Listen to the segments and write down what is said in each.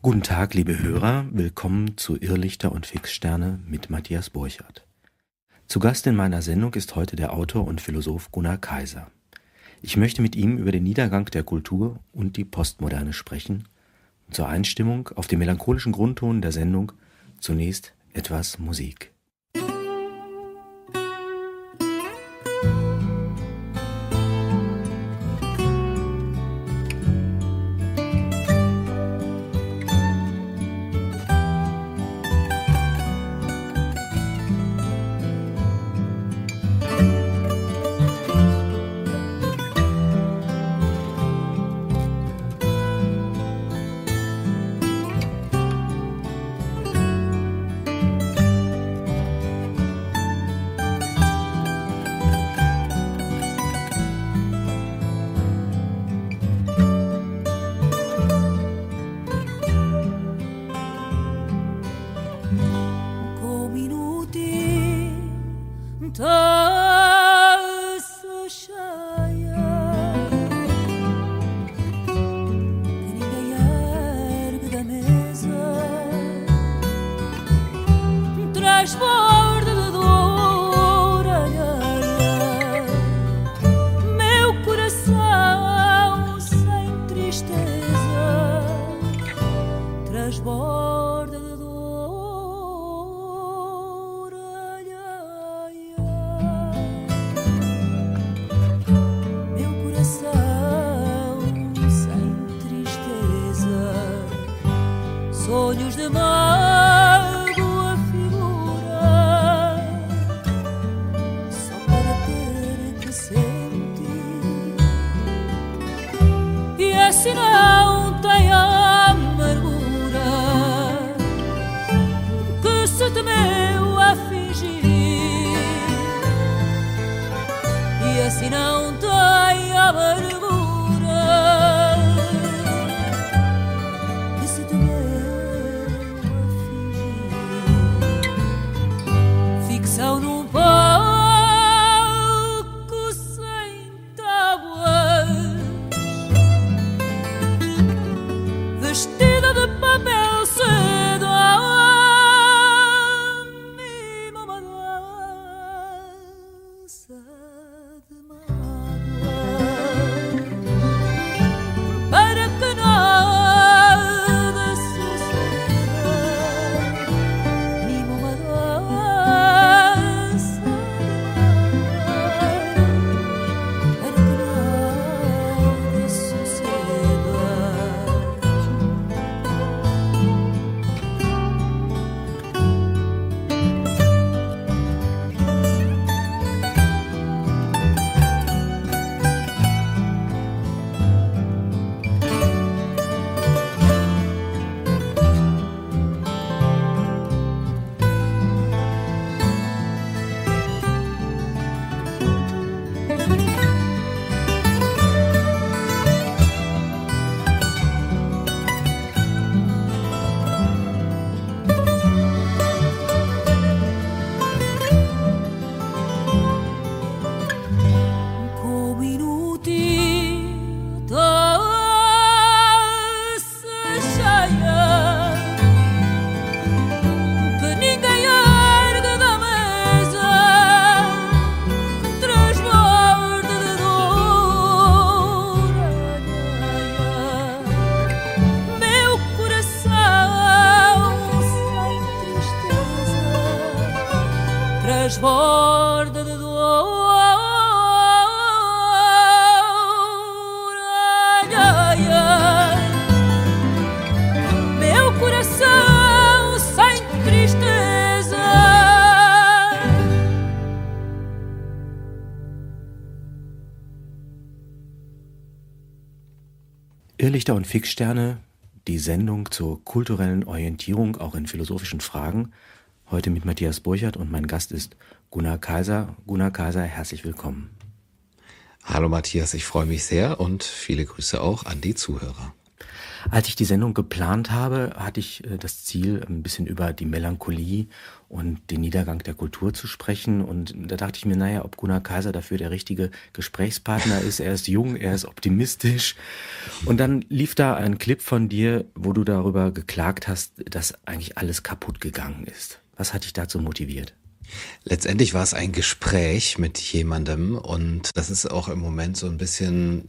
Guten Tag, liebe Hörer, willkommen zu Irrlichter und Fixsterne mit Matthias Burchardt. Zu Gast in meiner Sendung ist heute der Autor und Philosoph Gunnar Kaiser. Ich möchte mit ihm über den Niedergang der Kultur und die Postmoderne sprechen zur Einstimmung auf den melancholischen Grundton der Sendung zunächst etwas Musik. Irrlichter und Fixsterne, die Sendung zur kulturellen Orientierung auch in philosophischen Fragen. Heute mit Matthias Burchert und mein Gast ist Gunnar Kaiser. Gunnar Kaiser, herzlich willkommen. Hallo Matthias, ich freue mich sehr und viele Grüße auch an die Zuhörer. Als ich die Sendung geplant habe, hatte ich äh, das Ziel, ein bisschen über die Melancholie und den Niedergang der Kultur zu sprechen. Und da dachte ich mir, naja, ob Gunnar Kaiser dafür der richtige Gesprächspartner ist. Er ist jung, er ist optimistisch. Und dann lief da ein Clip von dir, wo du darüber geklagt hast, dass eigentlich alles kaputt gegangen ist. Was hat dich dazu motiviert? Letztendlich war es ein Gespräch mit jemandem und das ist auch im Moment so ein bisschen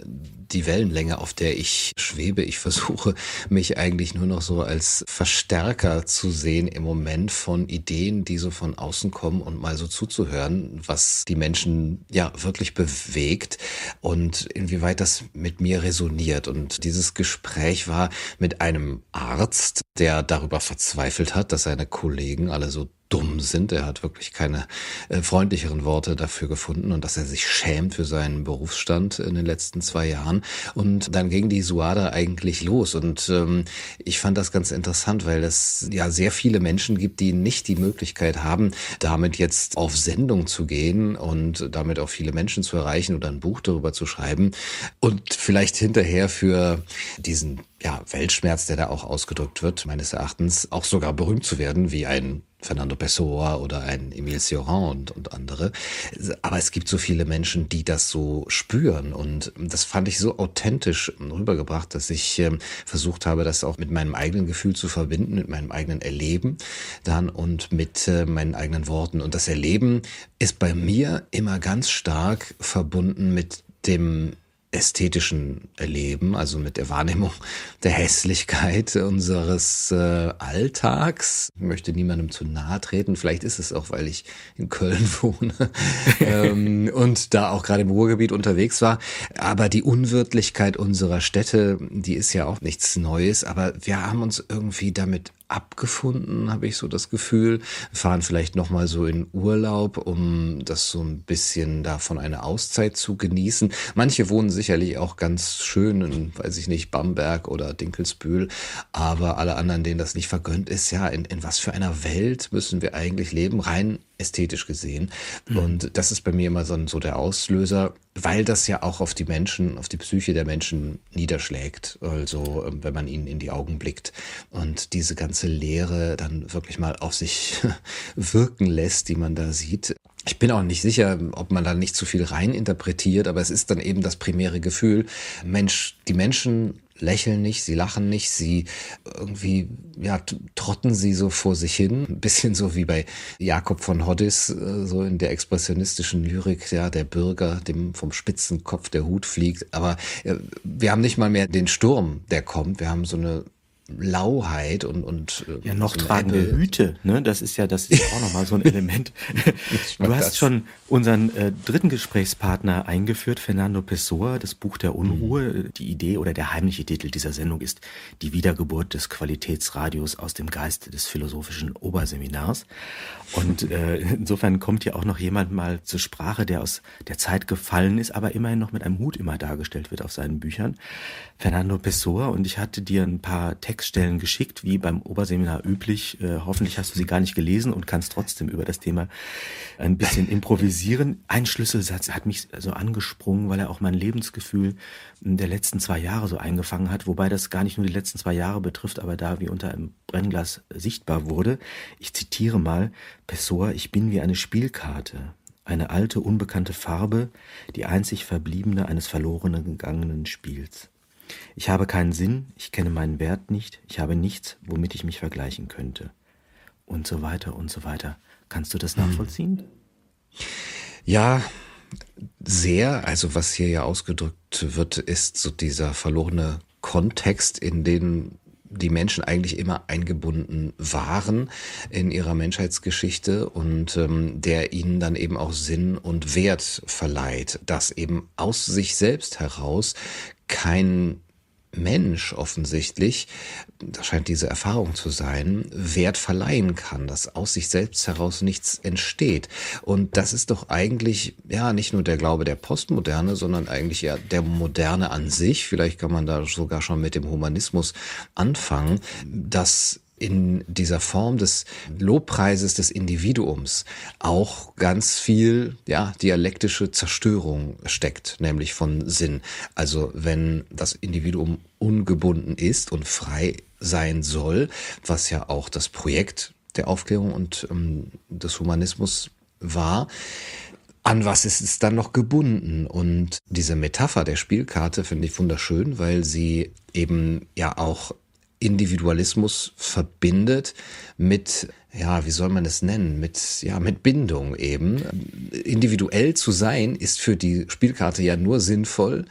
die Wellenlänge, auf der ich schwebe. Ich versuche mich eigentlich nur noch so als Verstärker zu sehen im Moment von Ideen, die so von außen kommen und mal so zuzuhören, was die Menschen ja wirklich bewegt und inwieweit das mit mir resoniert. Und dieses Gespräch war mit einem Arzt, der darüber verzweifelt hat, dass seine Kollegen alle so dumm sind. Er hat wirklich keine äh, freundlicheren Worte dafür gefunden und dass er sich schämt für seinen Berufsstand in den letzten zwei Jahren. Und dann ging die Suada eigentlich los. Und ähm, ich fand das ganz interessant, weil es ja sehr viele Menschen gibt, die nicht die Möglichkeit haben, damit jetzt auf Sendung zu gehen und damit auch viele Menschen zu erreichen oder ein Buch darüber zu schreiben und vielleicht hinterher für diesen ja, Weltschmerz, der da auch ausgedrückt wird, meines Erachtens, auch sogar berühmt zu werden, wie ein Fernando Pessoa oder ein Emile Sioran und, und andere. Aber es gibt so viele Menschen, die das so spüren. Und das fand ich so authentisch rübergebracht, dass ich äh, versucht habe, das auch mit meinem eigenen Gefühl zu verbinden, mit meinem eigenen Erleben dann und mit äh, meinen eigenen Worten. Und das Erleben ist bei mir immer ganz stark verbunden mit dem ästhetischen Erleben, also mit der Wahrnehmung der Hässlichkeit unseres äh, Alltags. Ich möchte niemandem zu nahe treten. Vielleicht ist es auch, weil ich in Köln wohne ähm, und da auch gerade im Ruhrgebiet unterwegs war. Aber die Unwirtlichkeit unserer Städte, die ist ja auch nichts Neues. Aber wir haben uns irgendwie damit abgefunden, habe ich so das Gefühl. Fahren vielleicht noch mal so in Urlaub, um das so ein bisschen davon eine Auszeit zu genießen. Manche wohnen sicherlich auch ganz schön in, weiß ich nicht, Bamberg oder Dinkelsbühl, aber alle anderen, denen das nicht vergönnt ist, ja, in, in was für einer Welt müssen wir eigentlich leben, rein ästhetisch gesehen. Mhm. Und das ist bei mir immer so, so der Auslöser, weil das ja auch auf die Menschen, auf die Psyche der Menschen niederschlägt. Also ähm, wenn man ihnen in die Augen blickt und diese ganze Leere dann wirklich mal auf sich wirken lässt, die man da sieht. Ich bin auch nicht sicher, ob man da nicht zu viel rein interpretiert, aber es ist dann eben das primäre Gefühl. Mensch, die Menschen lächeln nicht, sie lachen nicht, sie irgendwie, ja, trotten sie so vor sich hin. Ein bisschen so wie bei Jakob von Hoddis, äh, so in der expressionistischen Lyrik, ja, der Bürger, dem vom Spitzenkopf der Hut fliegt. Aber äh, wir haben nicht mal mehr den Sturm, der kommt. Wir haben so eine Lauheit und und äh, ja noch so tragen wir Hüte, ne? Das ist ja das ist auch noch mal so ein Element. du hast schon unseren äh, dritten Gesprächspartner eingeführt, Fernando Pessoa, das Buch der Unruhe. Mhm. Die Idee oder der heimliche Titel dieser Sendung ist die Wiedergeburt des Qualitätsradios aus dem Geist des philosophischen Oberseminars. Und äh, insofern kommt hier auch noch jemand mal zur Sprache, der aus der Zeit gefallen ist, aber immerhin noch mit einem Hut immer dargestellt wird auf seinen Büchern. Fernando Pessoa und ich hatte dir ein paar Textstellen geschickt, wie beim Oberseminar üblich. Äh, hoffentlich hast du sie gar nicht gelesen und kannst trotzdem über das Thema ein bisschen improvisieren. Ein Schlüsselsatz hat mich so angesprungen, weil er auch mein Lebensgefühl der letzten zwei Jahre so eingefangen hat, wobei das gar nicht nur die letzten zwei Jahre betrifft, aber da wie unter einem Brennglas sichtbar wurde. Ich zitiere mal, Pessoa, ich bin wie eine Spielkarte, eine alte, unbekannte Farbe, die einzig verbliebene eines verlorenen gegangenen Spiels. Ich habe keinen Sinn, ich kenne meinen Wert nicht, ich habe nichts, womit ich mich vergleichen könnte. Und so weiter und so weiter. Kannst du das hm. nachvollziehen? Ja, sehr. Also was hier ja ausgedrückt wird, ist so dieser verlorene Kontext, in den die Menschen eigentlich immer eingebunden waren in ihrer Menschheitsgeschichte und ähm, der ihnen dann eben auch Sinn und Wert verleiht, dass eben aus sich selbst heraus kein Mensch offensichtlich, das scheint diese Erfahrung zu sein, Wert verleihen kann, dass aus sich selbst heraus nichts entsteht. Und das ist doch eigentlich, ja, nicht nur der Glaube der Postmoderne, sondern eigentlich ja der Moderne an sich. Vielleicht kann man da sogar schon mit dem Humanismus anfangen, dass in dieser Form des Lobpreises des Individuums auch ganz viel, ja, dialektische Zerstörung steckt, nämlich von Sinn. Also wenn das Individuum ungebunden ist und frei sein soll, was ja auch das Projekt der Aufklärung und ähm, des Humanismus war, an was ist es dann noch gebunden? Und diese Metapher der Spielkarte finde ich wunderschön, weil sie eben ja auch Individualismus verbindet mit, ja, wie soll man es nennen, mit, ja, mit Bindung eben. Individuell zu sein ist für die Spielkarte ja nur sinnvoll,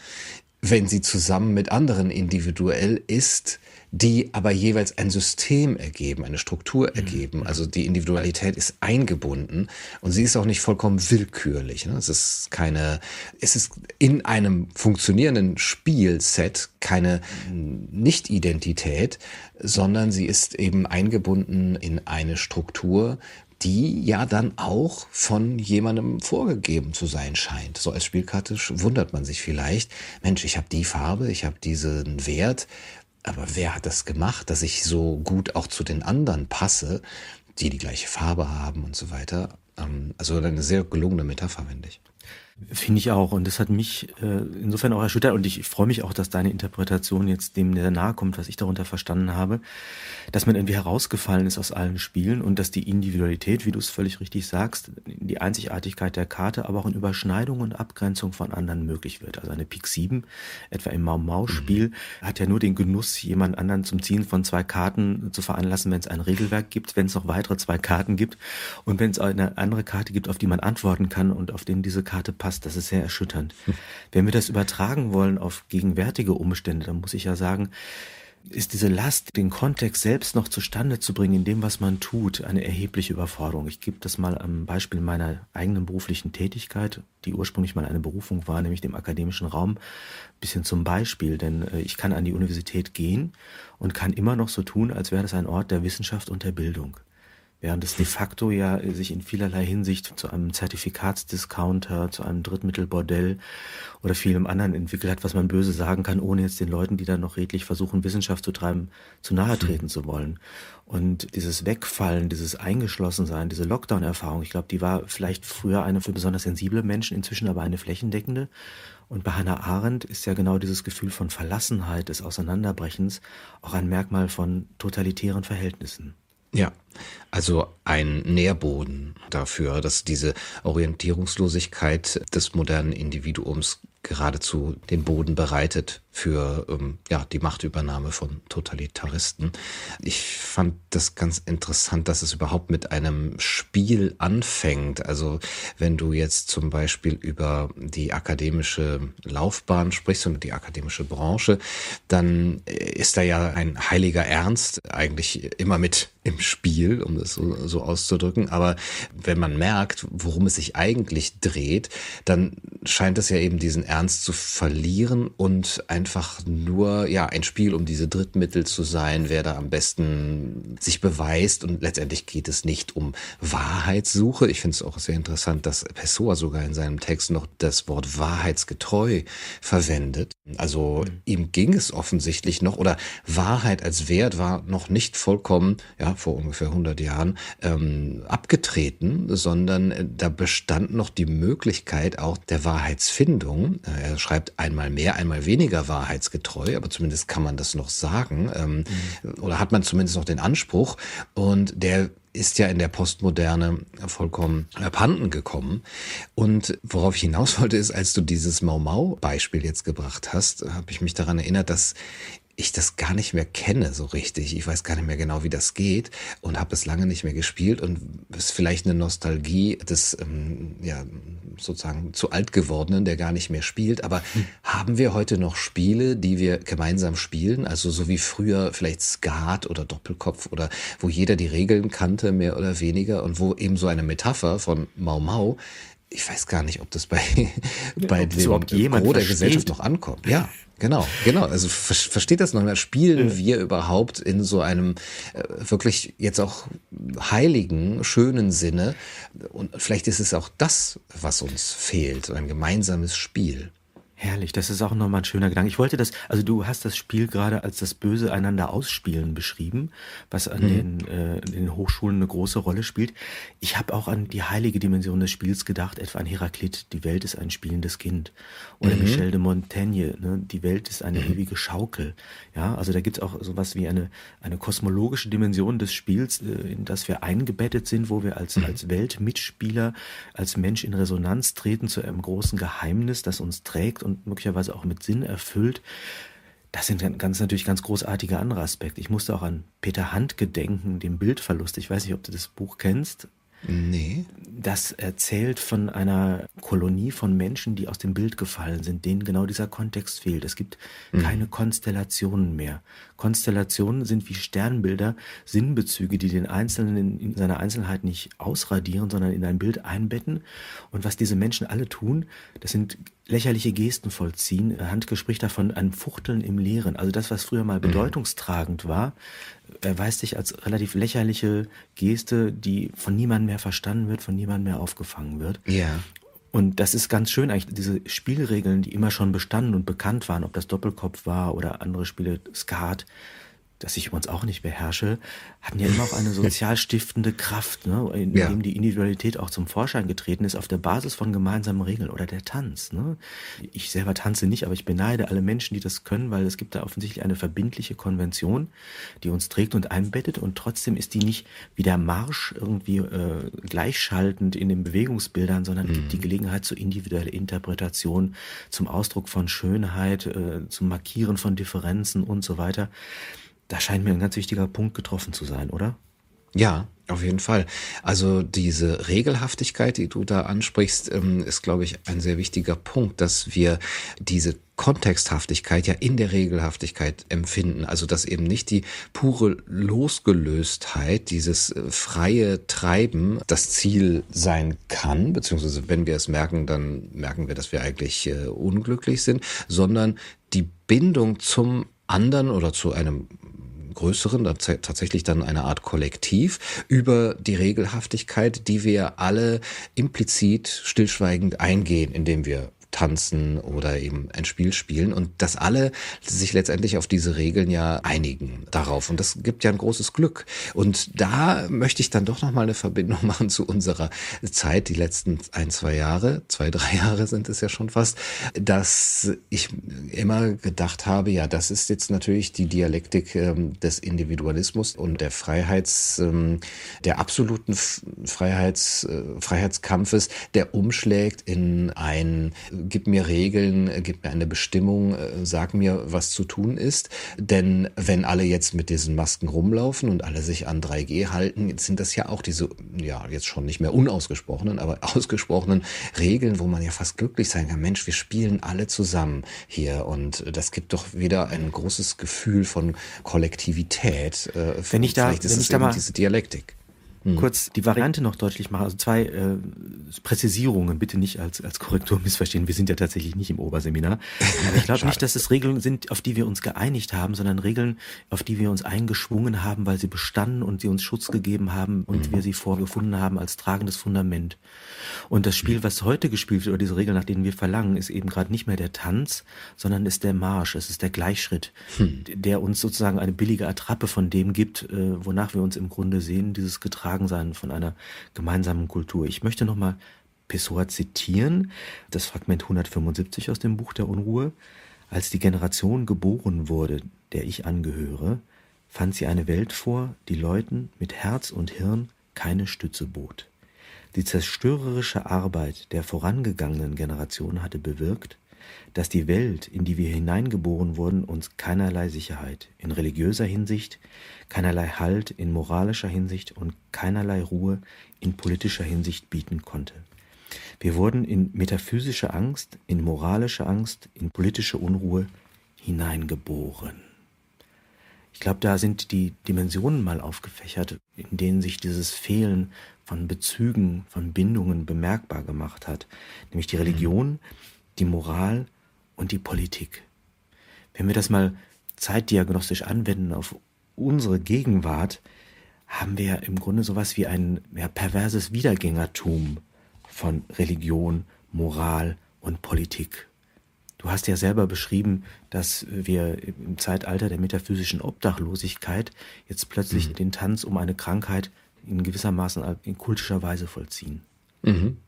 wenn sie zusammen mit anderen individuell ist, die aber jeweils ein System ergeben, eine Struktur mhm. ergeben. Also die Individualität ist eingebunden und sie ist auch nicht vollkommen willkürlich. Ne? Es ist keine, es ist in einem funktionierenden Spielset keine Nicht-Identität, sondern sie ist eben eingebunden in eine Struktur, die ja dann auch von jemandem vorgegeben zu sein scheint. So als Spielkarte wundert man sich vielleicht, Mensch, ich habe die Farbe, ich habe diesen Wert aber wer hat das gemacht, dass ich so gut auch zu den anderen passe, die die gleiche Farbe haben und so weiter? Ähm, also eine sehr gelungene Metapher, finde ich. Finde ich auch. Und das hat mich äh, insofern auch erschüttert. Und ich, ich freue mich auch, dass deine Interpretation jetzt dem sehr nahe kommt, was ich darunter verstanden habe. Dass man irgendwie herausgefallen ist aus allen Spielen und dass die Individualität, wie du es völlig richtig sagst, die Einzigartigkeit der Karte, aber auch in Überschneidung und Abgrenzung von anderen möglich wird. Also eine Pik 7, etwa im Mau-Mau-Spiel, mhm. hat ja nur den Genuss, jemand anderen zum Ziehen von zwei Karten zu veranlassen, wenn es ein Regelwerk gibt, wenn es noch weitere zwei Karten gibt und wenn es eine andere Karte gibt, auf die man antworten kann und auf den diese Karte passt passt. Das ist sehr erschütternd. Wenn wir das übertragen wollen auf gegenwärtige Umstände, dann muss ich ja sagen, ist diese Last, den Kontext selbst noch zustande zu bringen in dem, was man tut, eine erhebliche Überforderung. Ich gebe das mal am Beispiel meiner eigenen beruflichen Tätigkeit, die ursprünglich mal eine Berufung war, nämlich dem akademischen Raum, ein bisschen zum Beispiel. Denn äh, ich kann an die Universität gehen und kann immer noch so tun, als wäre das ein Ort der Wissenschaft und der Bildung. Während es de facto ja sich in vielerlei Hinsicht zu einem Zertifikatsdiscounter, zu einem Drittmittelbordell oder vielem anderen entwickelt hat, was man böse sagen kann, ohne jetzt den Leuten, die da noch redlich versuchen, Wissenschaft zu treiben, zu nahe hm. treten zu wollen. Und dieses Wegfallen, dieses Eingeschlossensein, diese Lockdown-Erfahrung, ich glaube, die war vielleicht früher eine für besonders sensible Menschen, inzwischen aber eine flächendeckende. Und bei Hannah Arendt ist ja genau dieses Gefühl von Verlassenheit, des Auseinanderbrechens auch ein Merkmal von totalitären Verhältnissen. Ja, also ein Nährboden dafür, dass diese Orientierungslosigkeit des modernen Individuums geradezu den Boden bereitet für ähm, ja, die Machtübernahme von Totalitaristen. Ich fand das ganz interessant, dass es überhaupt mit einem Spiel anfängt. Also wenn du jetzt zum Beispiel über die akademische Laufbahn sprichst und die akademische Branche, dann ist da ja ein heiliger Ernst eigentlich immer mit im Spiel, um das so, so auszudrücken. Aber wenn man merkt, worum es sich eigentlich dreht, dann scheint es ja eben diesen Ernst zu verlieren und einfach nur ja ein Spiel um diese Drittmittel zu sein, wer da am besten sich beweist und letztendlich geht es nicht um Wahrheitssuche. Ich finde es auch sehr interessant, dass Pessoa sogar in seinem Text noch das Wort wahrheitsgetreu verwendet. Also mhm. ihm ging es offensichtlich noch oder Wahrheit als Wert war noch nicht vollkommen ja vor ungefähr 100 Jahren ähm, abgetreten, sondern äh, da bestand noch die Möglichkeit auch der Wahrheitsfindung. Äh, er schreibt einmal mehr, einmal weniger wahrheitsgetreu, aber zumindest kann man das noch sagen ähm, mhm. oder hat man zumindest noch den Anspruch und der ist ja in der Postmoderne vollkommen abhanden gekommen. Und worauf ich hinaus wollte, ist, als du dieses Mau Mau-Beispiel jetzt gebracht hast, habe ich mich daran erinnert, dass ich das gar nicht mehr kenne so richtig. Ich weiß gar nicht mehr genau, wie das geht und habe es lange nicht mehr gespielt und ist vielleicht eine Nostalgie des ähm, ja sozusagen zu alt gewordenen, der gar nicht mehr spielt. Aber hm. haben wir heute noch Spiele, die wir gemeinsam spielen? Also so wie früher vielleicht Skat oder Doppelkopf oder wo jeder die Regeln kannte mehr oder weniger und wo eben so eine Metapher von Mau Mau ich weiß gar nicht, ob das bei, bei ob dem Gros der Gesellschaft noch ankommt. Ja, genau, genau. Also ver versteht das noch mehr? Spielen wir überhaupt in so einem äh, wirklich jetzt auch heiligen, schönen Sinne? Und vielleicht ist es auch das, was uns fehlt, so ein gemeinsames Spiel. Herrlich, das ist auch nochmal ein schöner Gedanke. Ich wollte das, also du hast das Spiel gerade als das Böse einander ausspielen beschrieben, was an mhm. den, äh, den Hochschulen eine große Rolle spielt. Ich habe auch an die heilige Dimension des Spiels gedacht, etwa an Heraklit, die Welt ist ein spielendes Kind. Oder mhm. Michel de Montaigne, ne, die Welt ist eine mhm. ewige Schaukel. Ja, also da gibt's auch sowas wie eine, eine kosmologische Dimension des Spiels, äh, in das wir eingebettet sind, wo wir als, mhm. als Weltmitspieler, als Mensch in Resonanz treten zu einem großen Geheimnis, das uns trägt und möglicherweise auch mit Sinn erfüllt. Das sind ganz natürlich ganz großartige andere Aspekte. Ich musste auch an Peter Handke denken, dem Bildverlust. Ich weiß nicht, ob du das Buch kennst. Nee. Das erzählt von einer Kolonie von Menschen, die aus dem Bild gefallen sind, denen genau dieser Kontext fehlt. Es gibt mhm. keine Konstellationen mehr. Konstellationen sind wie Sternbilder, Sinnbezüge, die den Einzelnen in, in seiner Einzelheit nicht ausradieren, sondern in ein Bild einbetten. Und was diese Menschen alle tun, das sind lächerliche Gesten vollziehen. Handke spricht davon ein Fuchteln im Leeren. Also das, was früher mal mhm. bedeutungstragend war, erweist sich als relativ lächerliche Geste, die von niemandem mehr verstanden wird, von niemandem mehr aufgefangen wird. Ja. Und das ist ganz schön eigentlich, diese Spielregeln, die immer schon bestanden und bekannt waren, ob das Doppelkopf war oder andere Spiele, Skat, das ich übrigens auch nicht beherrsche, hatten ja immer auch eine sozial stiftende Kraft, ne, in ja. dem die Individualität auch zum Vorschein getreten ist, auf der Basis von gemeinsamen Regeln oder der Tanz. Ne. Ich selber tanze nicht, aber ich beneide alle Menschen, die das können, weil es gibt da offensichtlich eine verbindliche Konvention, die uns trägt und einbettet und trotzdem ist die nicht wie der Marsch irgendwie äh, gleichschaltend in den Bewegungsbildern, sondern mhm. gibt die Gelegenheit zur individuellen Interpretation, zum Ausdruck von Schönheit, äh, zum Markieren von Differenzen und so weiter. Da scheint mir ein ganz wichtiger Punkt getroffen zu sein, oder? Ja, auf jeden Fall. Also diese Regelhaftigkeit, die du da ansprichst, ähm, ist, glaube ich, ein sehr wichtiger Punkt, dass wir diese Kontexthaftigkeit ja in der Regelhaftigkeit empfinden. Also dass eben nicht die pure Losgelöstheit, dieses äh, freie Treiben das Ziel sein kann, beziehungsweise wenn wir es merken, dann merken wir, dass wir eigentlich äh, unglücklich sind, sondern die Bindung zum anderen oder zu einem größeren, tatsächlich dann eine Art Kollektiv über die Regelhaftigkeit, die wir alle implizit stillschweigend eingehen, indem wir tanzen oder eben ein Spiel spielen und dass alle sich letztendlich auf diese Regeln ja einigen darauf. Und das gibt ja ein großes Glück. Und da möchte ich dann doch noch mal eine Verbindung machen zu unserer Zeit die letzten ein zwei Jahre zwei drei Jahre sind es ja schon fast dass ich immer gedacht habe ja das ist jetzt natürlich die Dialektik ähm, des Individualismus und der Freiheits ähm, der absoluten Freiheits äh, Freiheitskampfes der umschlägt in ein gib mir Regeln, äh, gib mir eine Bestimmung, äh, sag mir, was zu tun ist. Denn wenn alle jetzt mit diesen Masken rumlaufen und alle sich an 3G halten, sind das ja auch diese, ja, jetzt schon nicht mehr unausgesprochenen, aber ausgesprochenen Regeln, wo man ja fast glücklich sein kann. Mensch, wir spielen alle zusammen hier und das gibt doch wieder ein großes Gefühl von Kollektivität. Äh, wenn ich da, Vielleicht ist wenn es ich da mal diese Dialektik hm. kurz die Variante noch deutlich machen. Also zwei äh, Präzisierungen, bitte nicht als, als Korrektur missverstehen. Wir sind ja tatsächlich nicht im Oberseminar. Aber ich glaube nicht, dass es Regeln sind, auf die wir uns geeinigt haben, sondern Regeln, auf die wir uns eingeschwungen haben, weil sie bestanden und sie uns Schutz gegeben haben und mhm. wir sie vorgefunden haben als tragendes Fundament. Und das Spiel, was heute gespielt wird, oder diese Regeln, nach denen wir verlangen, ist eben gerade nicht mehr der Tanz, sondern ist der Marsch, es ist der Gleichschritt, hm. der uns sozusagen eine billige Attrappe von dem gibt, äh, wonach wir uns im Grunde sehen, dieses Getragensein von einer gemeinsamen Kultur. Ich möchte nochmal Pessoa zitieren, das Fragment 175 aus dem Buch der Unruhe. Als die Generation geboren wurde, der ich angehöre, fand sie eine Welt vor, die Leuten mit Herz und Hirn keine Stütze bot. Die zerstörerische Arbeit der vorangegangenen Generation hatte bewirkt, dass die Welt, in die wir hineingeboren wurden, uns keinerlei Sicherheit in religiöser Hinsicht, keinerlei Halt in moralischer Hinsicht und keinerlei Ruhe in politischer Hinsicht bieten konnte. Wir wurden in metaphysische Angst, in moralische Angst, in politische Unruhe hineingeboren. Ich glaube, da sind die Dimensionen mal aufgefächert, in denen sich dieses Fehlen von Bezügen, von Bindungen bemerkbar gemacht hat, nämlich die Religion, die Moral und die Politik. Wenn wir das mal zeitdiagnostisch anwenden auf unsere Gegenwart, haben wir im Grunde sowas wie ein ja, perverses Wiedergängertum von Religion, Moral und Politik. Du hast ja selber beschrieben, dass wir im Zeitalter der metaphysischen Obdachlosigkeit jetzt plötzlich mhm. den Tanz um eine Krankheit in gewissermaßen in kultischer Weise vollziehen. Mhm.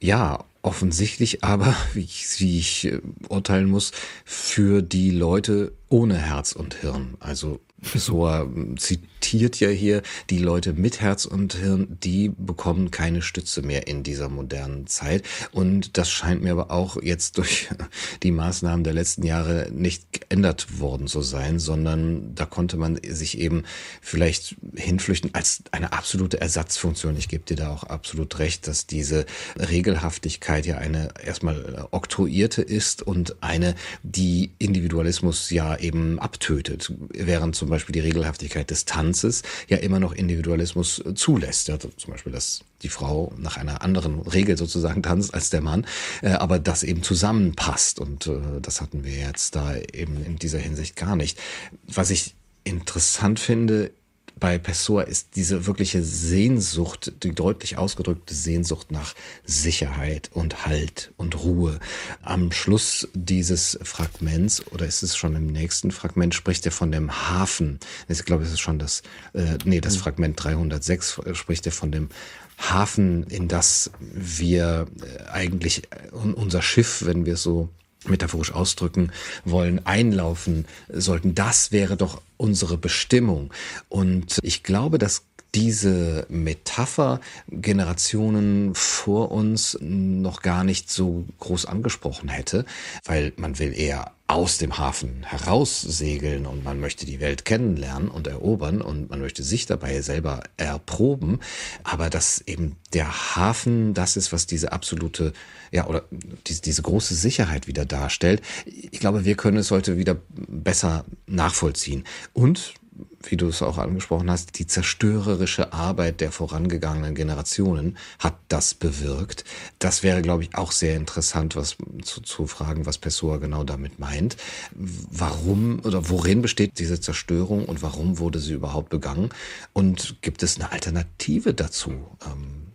Ja, offensichtlich aber, wie ich, wie ich äh, urteilen muss, für die Leute ohne Herz und Hirn. Also Pessoa zitiert ja hier, die Leute mit Herz und Hirn, die bekommen keine Stütze mehr in dieser modernen Zeit. Und das scheint mir aber auch jetzt durch die Maßnahmen der letzten Jahre nicht geändert worden zu sein, sondern da konnte man sich eben vielleicht hinflüchten als eine absolute Ersatzfunktion. Ich gebe dir da auch absolut recht, dass diese Regelhaftigkeit ja eine erstmal oktroyierte ist und eine, die Individualismus ja eben abtötet, während zum Beispiel die Regelhaftigkeit des Tanzes ja immer noch Individualismus zulässt. Ja, zum Beispiel, dass die Frau nach einer anderen Regel sozusagen tanzt als der Mann, äh, aber das eben zusammenpasst. Und äh, das hatten wir jetzt da eben in dieser Hinsicht gar nicht. Was ich interessant finde, bei Pessoa ist diese wirkliche Sehnsucht, die deutlich ausgedrückte Sehnsucht nach Sicherheit und Halt und Ruhe. Am Schluss dieses Fragments, oder ist es schon im nächsten Fragment, spricht er von dem Hafen. Ich glaube, es ist schon das, äh, nee, das mhm. Fragment 306 spricht er von dem Hafen, in das wir äh, eigentlich äh, unser Schiff, wenn wir so metaphorisch ausdrücken wollen, einlaufen sollten. Das wäre doch unsere Bestimmung. Und ich glaube, dass diese Metapher Generationen vor uns noch gar nicht so groß angesprochen hätte, weil man will eher aus dem Hafen heraussegeln und man möchte die Welt kennenlernen und erobern und man möchte sich dabei selber erproben, aber dass eben der Hafen das ist, was diese absolute, ja, oder diese, diese große Sicherheit wieder darstellt. Ich glaube, wir können es heute wieder besser nachvollziehen. Und wie du es auch angesprochen hast, die zerstörerische Arbeit der vorangegangenen Generationen hat das bewirkt. Das wäre, glaube ich, auch sehr interessant, was zu, zu fragen, was Pessoa genau damit meint. Warum oder worin besteht diese Zerstörung und warum wurde sie überhaupt begangen? Und gibt es eine Alternative dazu? Ähm,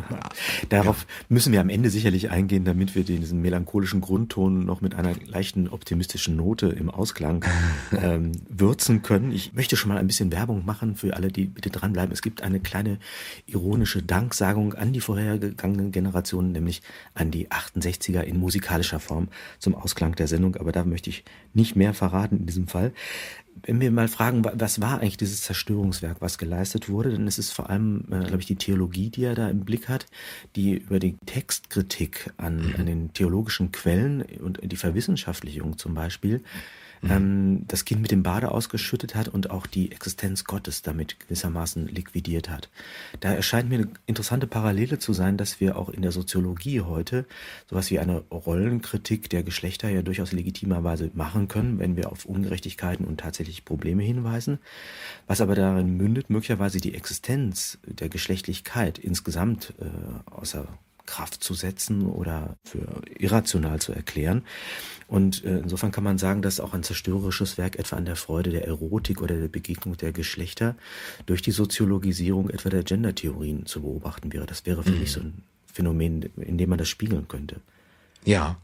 Darauf ja. müssen wir am Ende sicherlich eingehen, damit wir diesen melancholischen Grundton noch mit einer leichten optimistischen Note im Ausklang ähm, würzen können. Ich möchte schon mal ein bisschen Werbung machen für alle, die bitte dranbleiben. Es gibt eine kleine ironische Danksagung an die vorhergegangenen Generationen, nämlich an die 68er in musikalischer Form zum Ausklang der Sendung. Aber da möchte ich nicht mehr verraten in diesem Fall wenn wir mal fragen, was war eigentlich dieses Zerstörungswerk, was geleistet wurde, dann ist es vor allem, äh, glaube ich, die Theologie, die er da im Blick hat, die über die Textkritik an, mhm. an den theologischen Quellen und die Verwissenschaftlichung zum Beispiel. Ähm, das Kind mit dem Bade ausgeschüttet hat und auch die Existenz Gottes damit gewissermaßen liquidiert hat. Da erscheint mir eine interessante Parallele zu sein, dass wir auch in der Soziologie heute sowas wie eine Rollenkritik der Geschlechter ja durchaus legitimerweise machen können, wenn wir auf Ungerechtigkeiten und tatsächlich Probleme hinweisen. Was aber darin mündet, möglicherweise die Existenz der Geschlechtlichkeit insgesamt äh, außer Kraft zu setzen oder für irrational zu erklären. Und äh, insofern kann man sagen, dass auch ein zerstörerisches Werk etwa an der Freude der Erotik oder der Begegnung der Geschlechter durch die Soziologisierung etwa der Gendertheorien zu beobachten wäre. Das wäre für mhm. mich so ein Phänomen, in dem man das spiegeln könnte. Ja,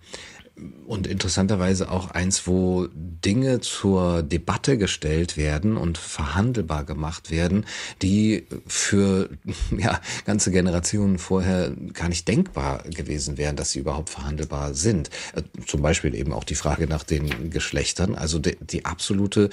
und interessanterweise auch eins, wo Dinge zur Debatte gestellt werden und verhandelbar gemacht werden, die für ja, ganze Generationen vorher gar nicht denkbar gewesen wären, dass sie überhaupt verhandelbar sind. Äh, zum Beispiel eben auch die Frage nach den Geschlechtern, also die, die absolute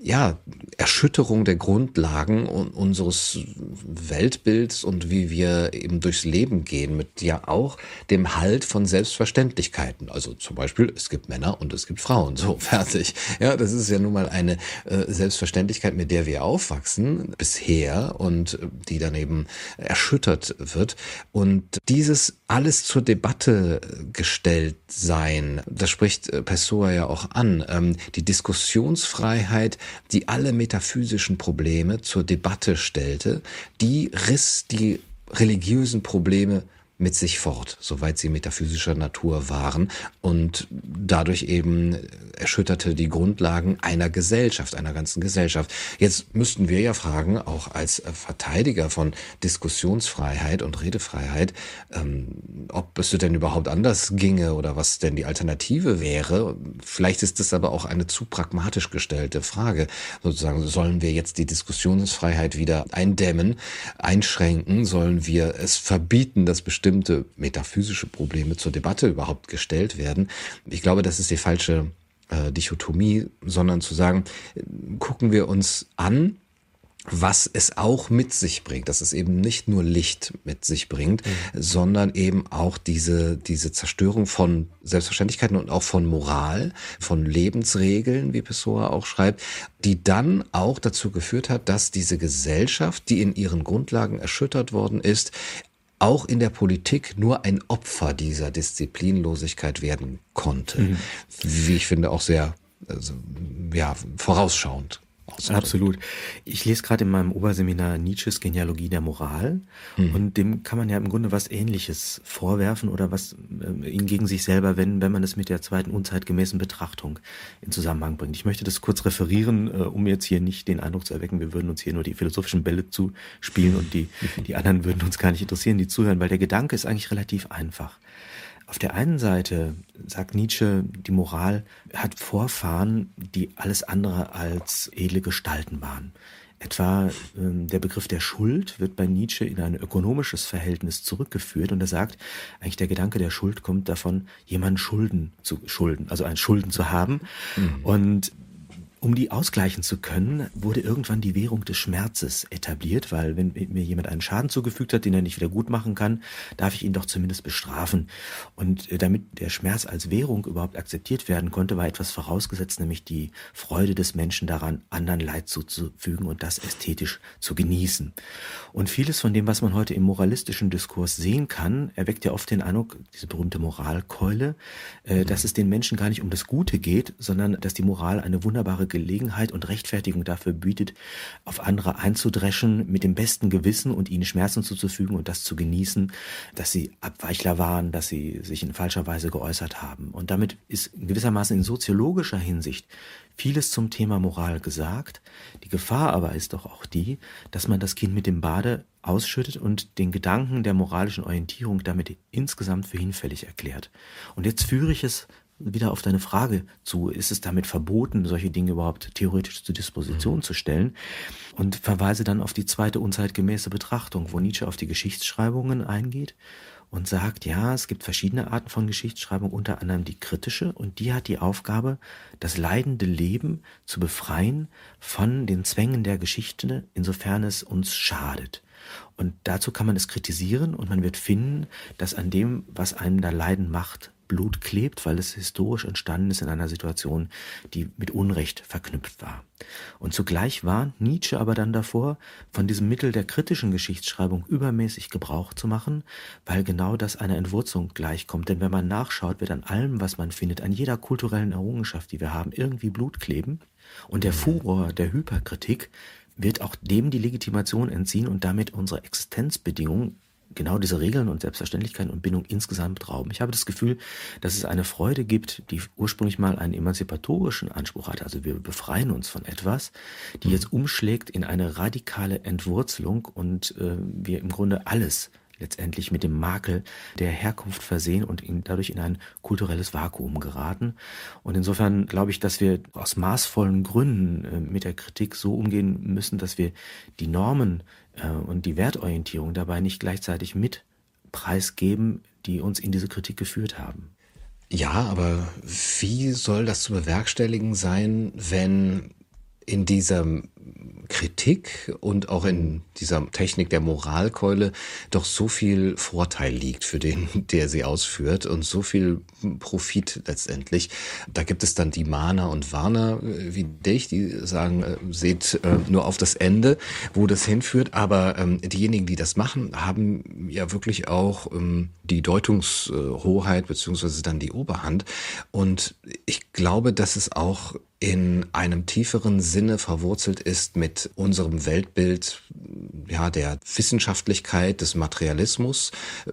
ja, Erschütterung der Grundlagen unseres Weltbilds und wie wir eben durchs Leben gehen, mit ja auch dem Halt von Selbstverständlichkeiten. Also zum Beispiel, es gibt Männer und es gibt Frauen. So, fertig. Ja, das ist ja nun mal eine äh, Selbstverständlichkeit, mit der wir aufwachsen bisher und äh, die dann eben erschüttert wird. Und dieses alles zur Debatte gestellt sein, das spricht äh, Pessoa ja auch an. Ähm, die Diskussionsfreiheit, die alle metaphysischen Probleme zur Debatte stellte, die riss die religiösen Probleme mit sich fort, soweit sie metaphysischer Natur waren und dadurch eben erschütterte die Grundlagen einer Gesellschaft, einer ganzen Gesellschaft. Jetzt müssten wir ja fragen, auch als Verteidiger von Diskussionsfreiheit und Redefreiheit, ähm, ob es denn überhaupt anders ginge oder was denn die Alternative wäre. Vielleicht ist es aber auch eine zu pragmatisch gestellte Frage. Sozusagen, sollen wir jetzt die Diskussionsfreiheit wieder eindämmen, einschränken? Sollen wir es verbieten, dass bestimmte metaphysische Probleme zur Debatte überhaupt gestellt werden? Ich glaube, das ist die falsche äh, Dichotomie, sondern zu sagen, gucken wir uns an, was es auch mit sich bringt, dass es eben nicht nur Licht mit sich bringt, mhm. sondern eben auch diese, diese Zerstörung von Selbstverständlichkeiten und auch von Moral, von Lebensregeln, wie Pessoa auch schreibt, die dann auch dazu geführt hat, dass diese Gesellschaft, die in ihren Grundlagen erschüttert worden ist, auch in der Politik nur ein Opfer dieser Disziplinlosigkeit werden konnte. Mhm. Wie ich finde, auch sehr also, ja, vorausschauend. Absolut. Ich lese gerade in meinem Oberseminar Nietzsches Genealogie der Moral mhm. und dem kann man ja im Grunde was Ähnliches vorwerfen oder was äh, ihn gegen sich selber wenden, wenn man es mit der zweiten unzeitgemäßen Betrachtung in Zusammenhang bringt. Ich möchte das kurz referieren, äh, um jetzt hier nicht den Eindruck zu erwecken, wir würden uns hier nur die philosophischen Bälle zuspielen und die, die anderen würden uns gar nicht interessieren, die zuhören, weil der Gedanke ist eigentlich relativ einfach. Auf der einen Seite sagt Nietzsche, die Moral hat Vorfahren, die alles andere als edle Gestalten waren. Etwa äh, der Begriff der Schuld wird bei Nietzsche in ein ökonomisches Verhältnis zurückgeführt und er sagt, eigentlich der Gedanke der Schuld kommt davon, jemanden Schulden zu schulden, also ein Schulden zu haben. Mhm. Und um die ausgleichen zu können, wurde irgendwann die Währung des Schmerzes etabliert, weil wenn mir jemand einen Schaden zugefügt hat, den er nicht wieder gut machen kann, darf ich ihn doch zumindest bestrafen. Und äh, damit der Schmerz als Währung überhaupt akzeptiert werden konnte, war etwas vorausgesetzt, nämlich die Freude des Menschen daran, anderen Leid zuzufügen und das ästhetisch zu genießen. Und vieles von dem, was man heute im moralistischen Diskurs sehen kann, erweckt ja oft den Eindruck, diese berühmte Moralkeule, äh, dass es den Menschen gar nicht um das Gute geht, sondern dass die Moral eine wunderbare Gelegenheit und Rechtfertigung dafür bietet, auf andere einzudreschen mit dem besten Gewissen und ihnen Schmerzen zuzufügen und das zu genießen, dass sie Abweichler waren, dass sie sich in falscher Weise geäußert haben. Und damit ist gewissermaßen in soziologischer Hinsicht vieles zum Thema Moral gesagt. Die Gefahr aber ist doch auch die, dass man das Kind mit dem Bade ausschüttet und den Gedanken der moralischen Orientierung damit insgesamt für hinfällig erklärt. Und jetzt führe ich es wieder auf deine Frage zu, ist es damit verboten, solche Dinge überhaupt theoretisch zur Disposition mhm. zu stellen? Und verweise dann auf die zweite unzeitgemäße Betrachtung, wo Nietzsche auf die Geschichtsschreibungen eingeht und sagt, ja, es gibt verschiedene Arten von Geschichtsschreibung, unter anderem die kritische, und die hat die Aufgabe, das leidende Leben zu befreien von den Zwängen der Geschichte, insofern es uns schadet. Und dazu kann man es kritisieren und man wird finden, dass an dem, was einen da leiden macht, Blut klebt, weil es historisch entstanden ist in einer Situation, die mit Unrecht verknüpft war. Und zugleich warnt Nietzsche aber dann davor, von diesem Mittel der kritischen Geschichtsschreibung übermäßig Gebrauch zu machen, weil genau das einer Entwurzlung gleichkommt. Denn wenn man nachschaut, wird an allem, was man findet, an jeder kulturellen Errungenschaft, die wir haben, irgendwie Blut kleben. Und der Furor der Hyperkritik wird auch dem die Legitimation entziehen und damit unsere Existenzbedingungen genau diese Regeln und Selbstverständlichkeiten und Bindung insgesamt rauben. Ich habe das Gefühl, dass es eine Freude gibt, die ursprünglich mal einen emanzipatorischen Anspruch hatte. Also wir befreien uns von etwas, die jetzt umschlägt in eine radikale Entwurzelung und äh, wir im Grunde alles letztendlich mit dem Makel der Herkunft versehen und ihn dadurch in ein kulturelles Vakuum geraten. Und insofern glaube ich, dass wir aus maßvollen Gründen äh, mit der Kritik so umgehen müssen, dass wir die Normen äh, und die Wertorientierung dabei nicht gleichzeitig mit preisgeben, die uns in diese Kritik geführt haben. Ja, aber wie soll das zu bewerkstelligen sein, wenn in diesem Kritik und auch in dieser Technik der Moralkeule doch so viel Vorteil liegt für den, der sie ausführt und so viel Profit letztendlich. Da gibt es dann die Mahner und Warner äh, wie dich, die sagen, äh, seht äh, nur auf das Ende, wo das hinführt. Aber ähm, diejenigen, die das machen, haben ja wirklich auch ähm, die Deutungshoheit beziehungsweise dann die Oberhand. Und ich glaube, dass es auch in einem tieferen Sinne verwurzelt ist mit unserem Weltbild, ja, der Wissenschaftlichkeit, des Materialismus,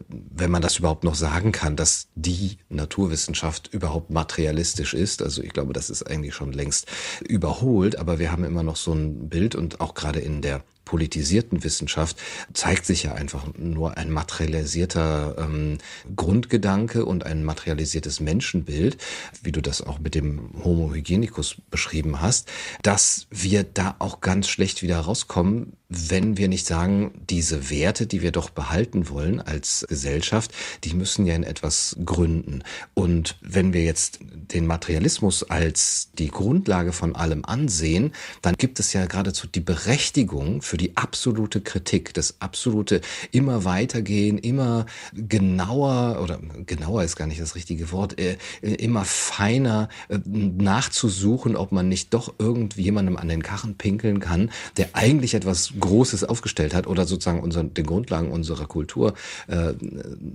wenn man das überhaupt noch sagen kann, dass die Naturwissenschaft überhaupt materialistisch ist. Also ich glaube, das ist eigentlich schon längst überholt, aber wir haben immer noch so ein Bild und auch gerade in der politisierten Wissenschaft zeigt sich ja einfach nur ein materialisierter ähm, Grundgedanke und ein materialisiertes Menschenbild, wie du das auch mit dem Homo hygienicus beschrieben hast, dass wir da auch ganz schlecht wieder rauskommen, wenn wir nicht sagen, diese Werte, die wir doch behalten wollen als Gesellschaft, die müssen ja in etwas gründen. Und wenn wir jetzt den Materialismus als die Grundlage von allem ansehen, dann gibt es ja geradezu die Berechtigung für die absolute Kritik, das absolute immer weitergehen, immer genauer oder genauer ist gar nicht das richtige Wort, äh, immer feiner äh, nachzusuchen, ob man nicht doch irgendjemandem an den Karren pinkeln kann, der eigentlich etwas Großes aufgestellt hat oder sozusagen unseren, den Grundlagen unserer Kultur äh,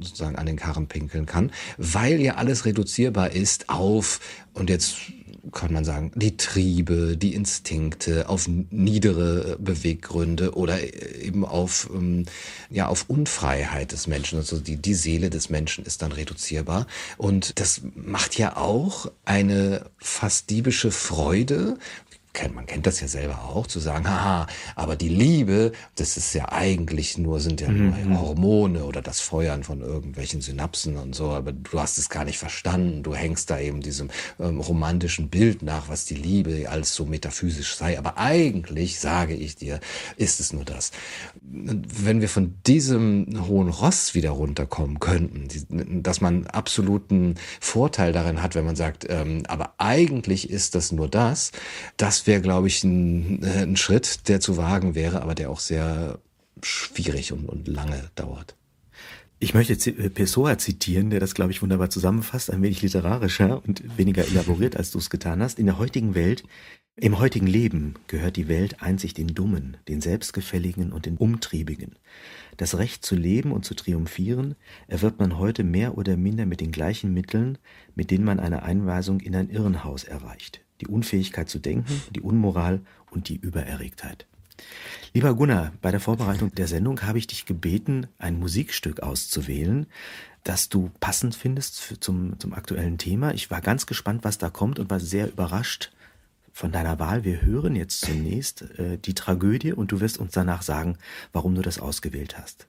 sozusagen an den Karren pinkeln kann, weil ja alles reduzierbar ist auf, und jetzt kann man sagen, die Triebe, die Instinkte, auf niedere Beweggründe oder eben auf, ähm, ja, auf Unfreiheit des Menschen. Also die, die Seele des Menschen ist dann reduzierbar. Und das macht ja auch eine fast diebische Freude, man kennt das ja selber auch, zu sagen, haha, aber die Liebe, das ist ja eigentlich nur, sind ja nur mhm. Hormone oder das Feuern von irgendwelchen Synapsen und so, aber du hast es gar nicht verstanden. Du hängst da eben diesem ähm, romantischen Bild nach, was die Liebe als so metaphysisch sei. Aber eigentlich, sage ich dir, ist es nur das. Wenn wir von diesem hohen Ross wieder runterkommen könnten, dass man absoluten Vorteil darin hat, wenn man sagt, ähm, aber eigentlich ist das nur das, das wäre, glaube ich, ein, äh, ein, Schritt, der zu wagen wäre, aber der auch sehr schwierig und, und lange dauert. Ich möchte äh, Pessoa zitieren, der das, glaube ich, wunderbar zusammenfasst, ein wenig literarischer und weniger elaboriert, als du es getan hast. In der heutigen Welt, im heutigen Leben gehört die Welt einzig den Dummen, den Selbstgefälligen und den Umtriebigen. Das Recht zu leben und zu triumphieren erwirbt man heute mehr oder minder mit den gleichen Mitteln, mit denen man eine Einweisung in ein Irrenhaus erreicht die Unfähigkeit zu denken, die Unmoral und die Übererregtheit. Lieber Gunnar, bei der Vorbereitung der Sendung habe ich dich gebeten, ein Musikstück auszuwählen, das du passend findest zum, zum aktuellen Thema. Ich war ganz gespannt, was da kommt und war sehr überrascht von deiner Wahl. Wir hören jetzt zunächst äh, die Tragödie und du wirst uns danach sagen, warum du das ausgewählt hast.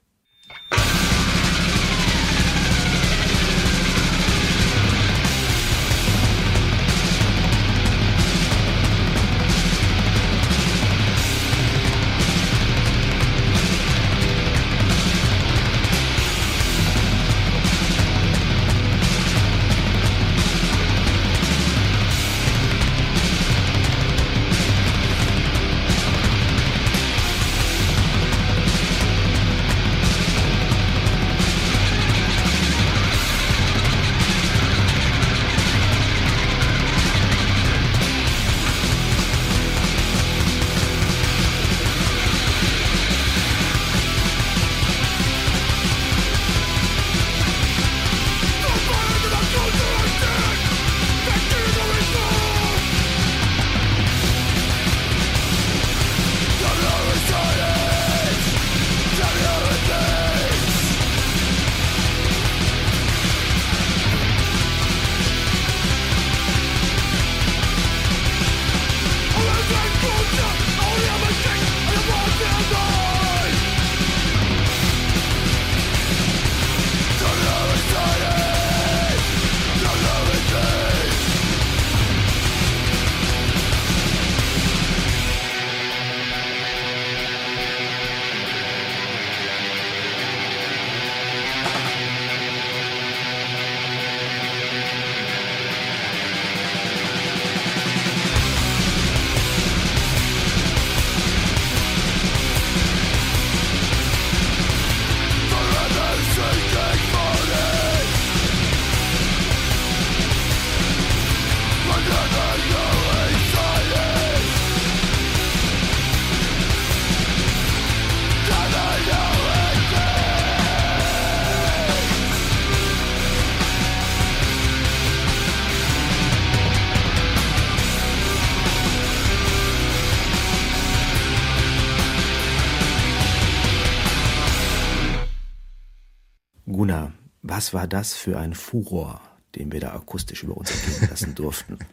Was war das für ein Furor, den wir da akustisch über uns ergehen lassen durften?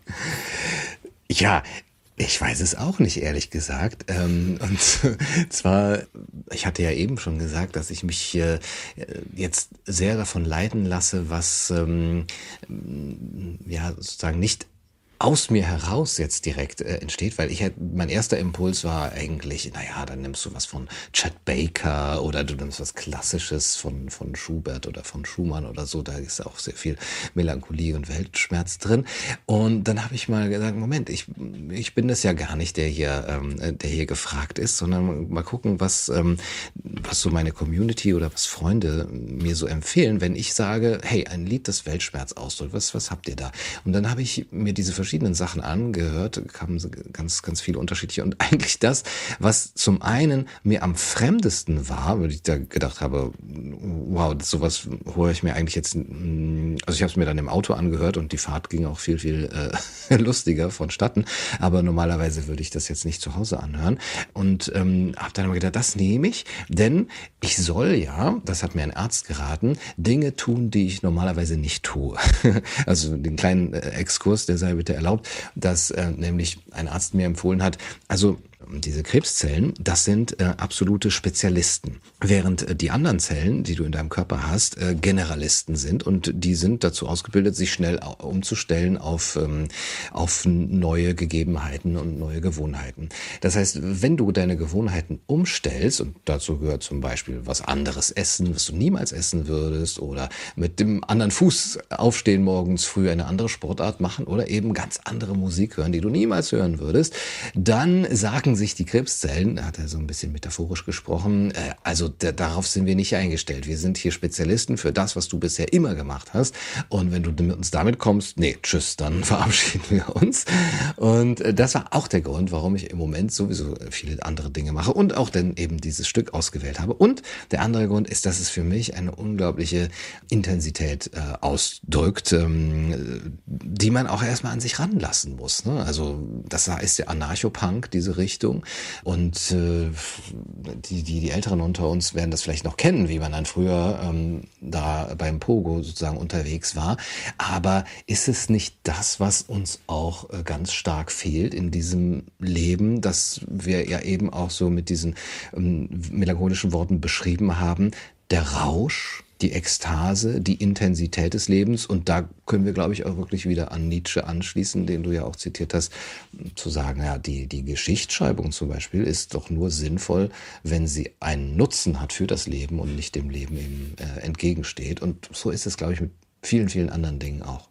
Ja, ich weiß es auch nicht, ehrlich gesagt. Ähm, und zwar, ich hatte ja eben schon gesagt, dass ich mich jetzt sehr davon leiten lasse, was ähm, ja sozusagen nicht aus mir heraus jetzt direkt äh, entsteht, weil ich halt, mein erster Impuls war eigentlich, naja, dann nimmst du was von Chad Baker oder du nimmst was Klassisches von, von Schubert oder von Schumann oder so, da ist auch sehr viel Melancholie und Weltschmerz drin. Und dann habe ich mal gesagt, Moment, ich, ich bin das ja gar nicht, der hier, ähm, der hier gefragt ist, sondern mal gucken, was, ähm, was so meine Community oder was Freunde mir so empfehlen, wenn ich sage, hey, ein Lied, das Weltschmerz ausdrückt, was, was habt ihr da? Und dann habe ich mir diese verschiedenen Sachen angehört, kamen ganz, ganz viele unterschiedliche. Und eigentlich das, was zum einen mir am fremdesten war, weil ich da gedacht habe, wow, sowas höre ich mir eigentlich jetzt, mm, also ich habe es mir dann im Auto angehört und die Fahrt ging auch viel, viel äh, lustiger vonstatten. Aber normalerweise würde ich das jetzt nicht zu Hause anhören. Und ähm, habe dann immer gedacht, das nehme ich, denn ich soll ja, das hat mir ein Arzt geraten, Dinge tun, die ich normalerweise nicht tue. also den kleinen äh, Exkurs, der sei bitte erlaubt, dass äh, nämlich ein Arzt mir empfohlen hat, also diese Krebszellen, das sind äh, absolute Spezialisten. Während äh, die anderen Zellen, die du in deinem Körper hast, äh, Generalisten sind und die sind dazu ausgebildet, sich schnell umzustellen auf, ähm, auf neue Gegebenheiten und neue Gewohnheiten. Das heißt, wenn du deine Gewohnheiten umstellst, und dazu gehört zum Beispiel was anderes essen, was du niemals essen würdest, oder mit dem anderen Fuß aufstehen morgens früh eine andere Sportart machen oder eben ganz andere Musik hören, die du niemals hören würdest, dann sagen sich die Krebszellen, hat er so ein bisschen metaphorisch gesprochen, äh, also darauf sind wir nicht eingestellt. Wir sind hier Spezialisten für das, was du bisher immer gemacht hast. Und wenn du mit uns damit kommst, nee, tschüss, dann verabschieden wir uns. Und äh, das war auch der Grund, warum ich im Moment sowieso viele andere Dinge mache und auch dann eben dieses Stück ausgewählt habe. Und der andere Grund ist, dass es für mich eine unglaubliche Intensität äh, ausdrückt, ähm, die man auch erstmal an sich ranlassen muss. Ne? Also das ist der Anarchopunk, diese Richtung Richtung. Und äh, die, die, die Älteren unter uns werden das vielleicht noch kennen, wie man dann früher ähm, da beim Pogo sozusagen unterwegs war. Aber ist es nicht das, was uns auch äh, ganz stark fehlt in diesem Leben, dass wir ja eben auch so mit diesen ähm, melancholischen Worten beschrieben haben? Der Rausch, die Ekstase, die Intensität des Lebens. Und da können wir, glaube ich, auch wirklich wieder an Nietzsche anschließen, den du ja auch zitiert hast, zu sagen, ja, die, die Geschichtsschreibung zum Beispiel ist doch nur sinnvoll, wenn sie einen Nutzen hat für das Leben und nicht dem Leben eben äh, entgegensteht. Und so ist es, glaube ich, mit vielen, vielen anderen Dingen auch.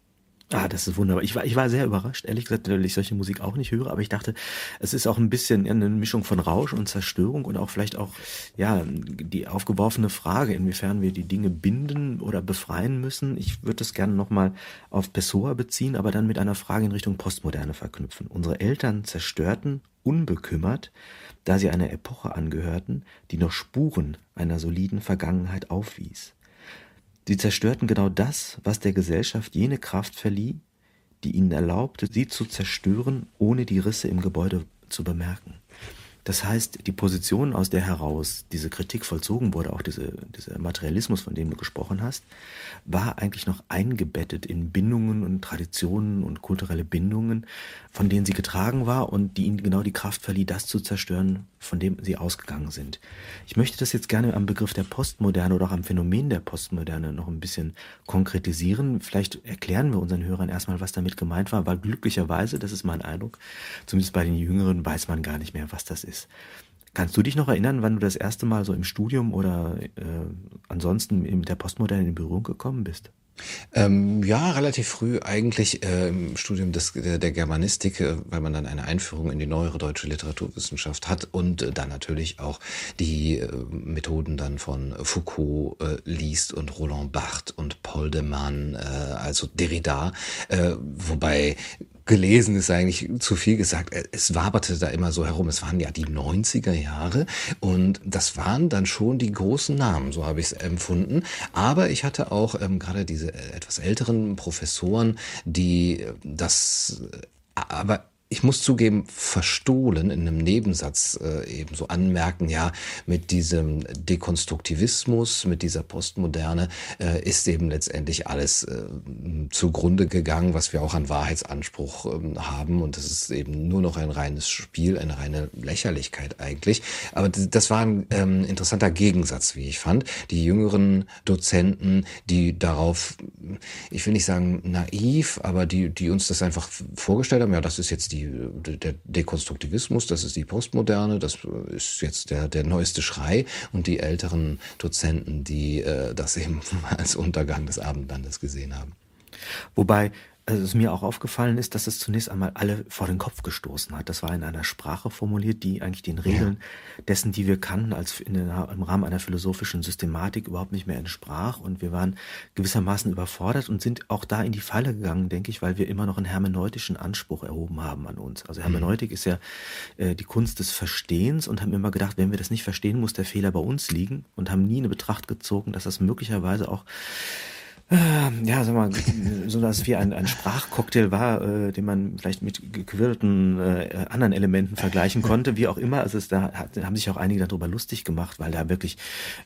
Ah, das ist wunderbar. Ich war, ich war sehr überrascht, ehrlich gesagt, weil ich solche Musik auch nicht höre, aber ich dachte, es ist auch ein bisschen eine Mischung von Rausch und Zerstörung und auch vielleicht auch, ja, die aufgeworfene Frage, inwiefern wir die Dinge binden oder befreien müssen. Ich würde das gerne nochmal auf Pessoa beziehen, aber dann mit einer Frage in Richtung Postmoderne verknüpfen. Unsere Eltern zerstörten unbekümmert, da sie einer Epoche angehörten, die noch Spuren einer soliden Vergangenheit aufwies. Sie zerstörten genau das, was der Gesellschaft jene Kraft verlieh, die ihnen erlaubte, sie zu zerstören, ohne die Risse im Gebäude zu bemerken. Das heißt, die Position, aus der heraus diese Kritik vollzogen wurde, auch diese, dieser Materialismus, von dem du gesprochen hast, war eigentlich noch eingebettet in Bindungen und Traditionen und kulturelle Bindungen, von denen sie getragen war und die ihnen genau die Kraft verlieh, das zu zerstören, von dem sie ausgegangen sind. Ich möchte das jetzt gerne am Begriff der Postmoderne oder auch am Phänomen der Postmoderne noch ein bisschen konkretisieren. Vielleicht erklären wir unseren Hörern erstmal, was damit gemeint war, weil glücklicherweise, das ist mein Eindruck, zumindest bei den Jüngeren weiß man gar nicht mehr, was das ist. Kannst du dich noch erinnern, wann du das erste Mal so im Studium oder äh, ansonsten mit der Postmoderne in Berührung gekommen bist? Ähm, ja, relativ früh eigentlich äh, im Studium des, der, der Germanistik, äh, weil man dann eine Einführung in die neuere deutsche Literaturwissenschaft hat und äh, dann natürlich auch die äh, Methoden dann von Foucault äh, liest und Roland Barthes und Paul de Man, äh, also Derrida, wobei gelesen ist eigentlich zu viel gesagt. Es waberte da immer so herum. Es waren ja die 90er Jahre und das waren dann schon die großen Namen, so habe ich es empfunden. Aber ich hatte auch ähm, gerade diese äh, etwas älteren Professoren, die äh, das äh, aber ich muss zugeben, verstohlen in einem Nebensatz äh, eben so anmerken, ja, mit diesem Dekonstruktivismus, mit dieser Postmoderne äh, ist eben letztendlich alles äh, zugrunde gegangen, was wir auch an Wahrheitsanspruch äh, haben. Und das ist eben nur noch ein reines Spiel, eine reine Lächerlichkeit eigentlich. Aber das war ein ähm, interessanter Gegensatz, wie ich fand. Die jüngeren Dozenten, die darauf, ich will nicht sagen naiv, aber die, die uns das einfach vorgestellt haben, ja, das ist jetzt die die, der Dekonstruktivismus, das ist die Postmoderne, das ist jetzt der, der neueste Schrei und die älteren Dozenten, die äh, das eben als Untergang des Abendlandes gesehen haben. Wobei also es mir auch aufgefallen ist, dass es zunächst einmal alle vor den Kopf gestoßen hat. Das war in einer Sprache formuliert, die eigentlich den Regeln ja. dessen, die wir kannten, als in der, im Rahmen einer philosophischen Systematik überhaupt nicht mehr entsprach. Und wir waren gewissermaßen überfordert und sind auch da in die Falle gegangen, denke ich, weil wir immer noch einen hermeneutischen Anspruch erhoben haben an uns. Also Hermeneutik mhm. ist ja äh, die Kunst des Verstehens und haben immer gedacht, wenn wir das nicht verstehen, muss der Fehler bei uns liegen und haben nie in Betracht gezogen, dass das möglicherweise auch ja, sag mal, so dass wie ein, ein Sprachcocktail war, äh, den man vielleicht mit gequirlten äh, anderen Elementen vergleichen konnte, wie auch immer. Also es, da hat, haben sich auch einige darüber lustig gemacht, weil da wirklich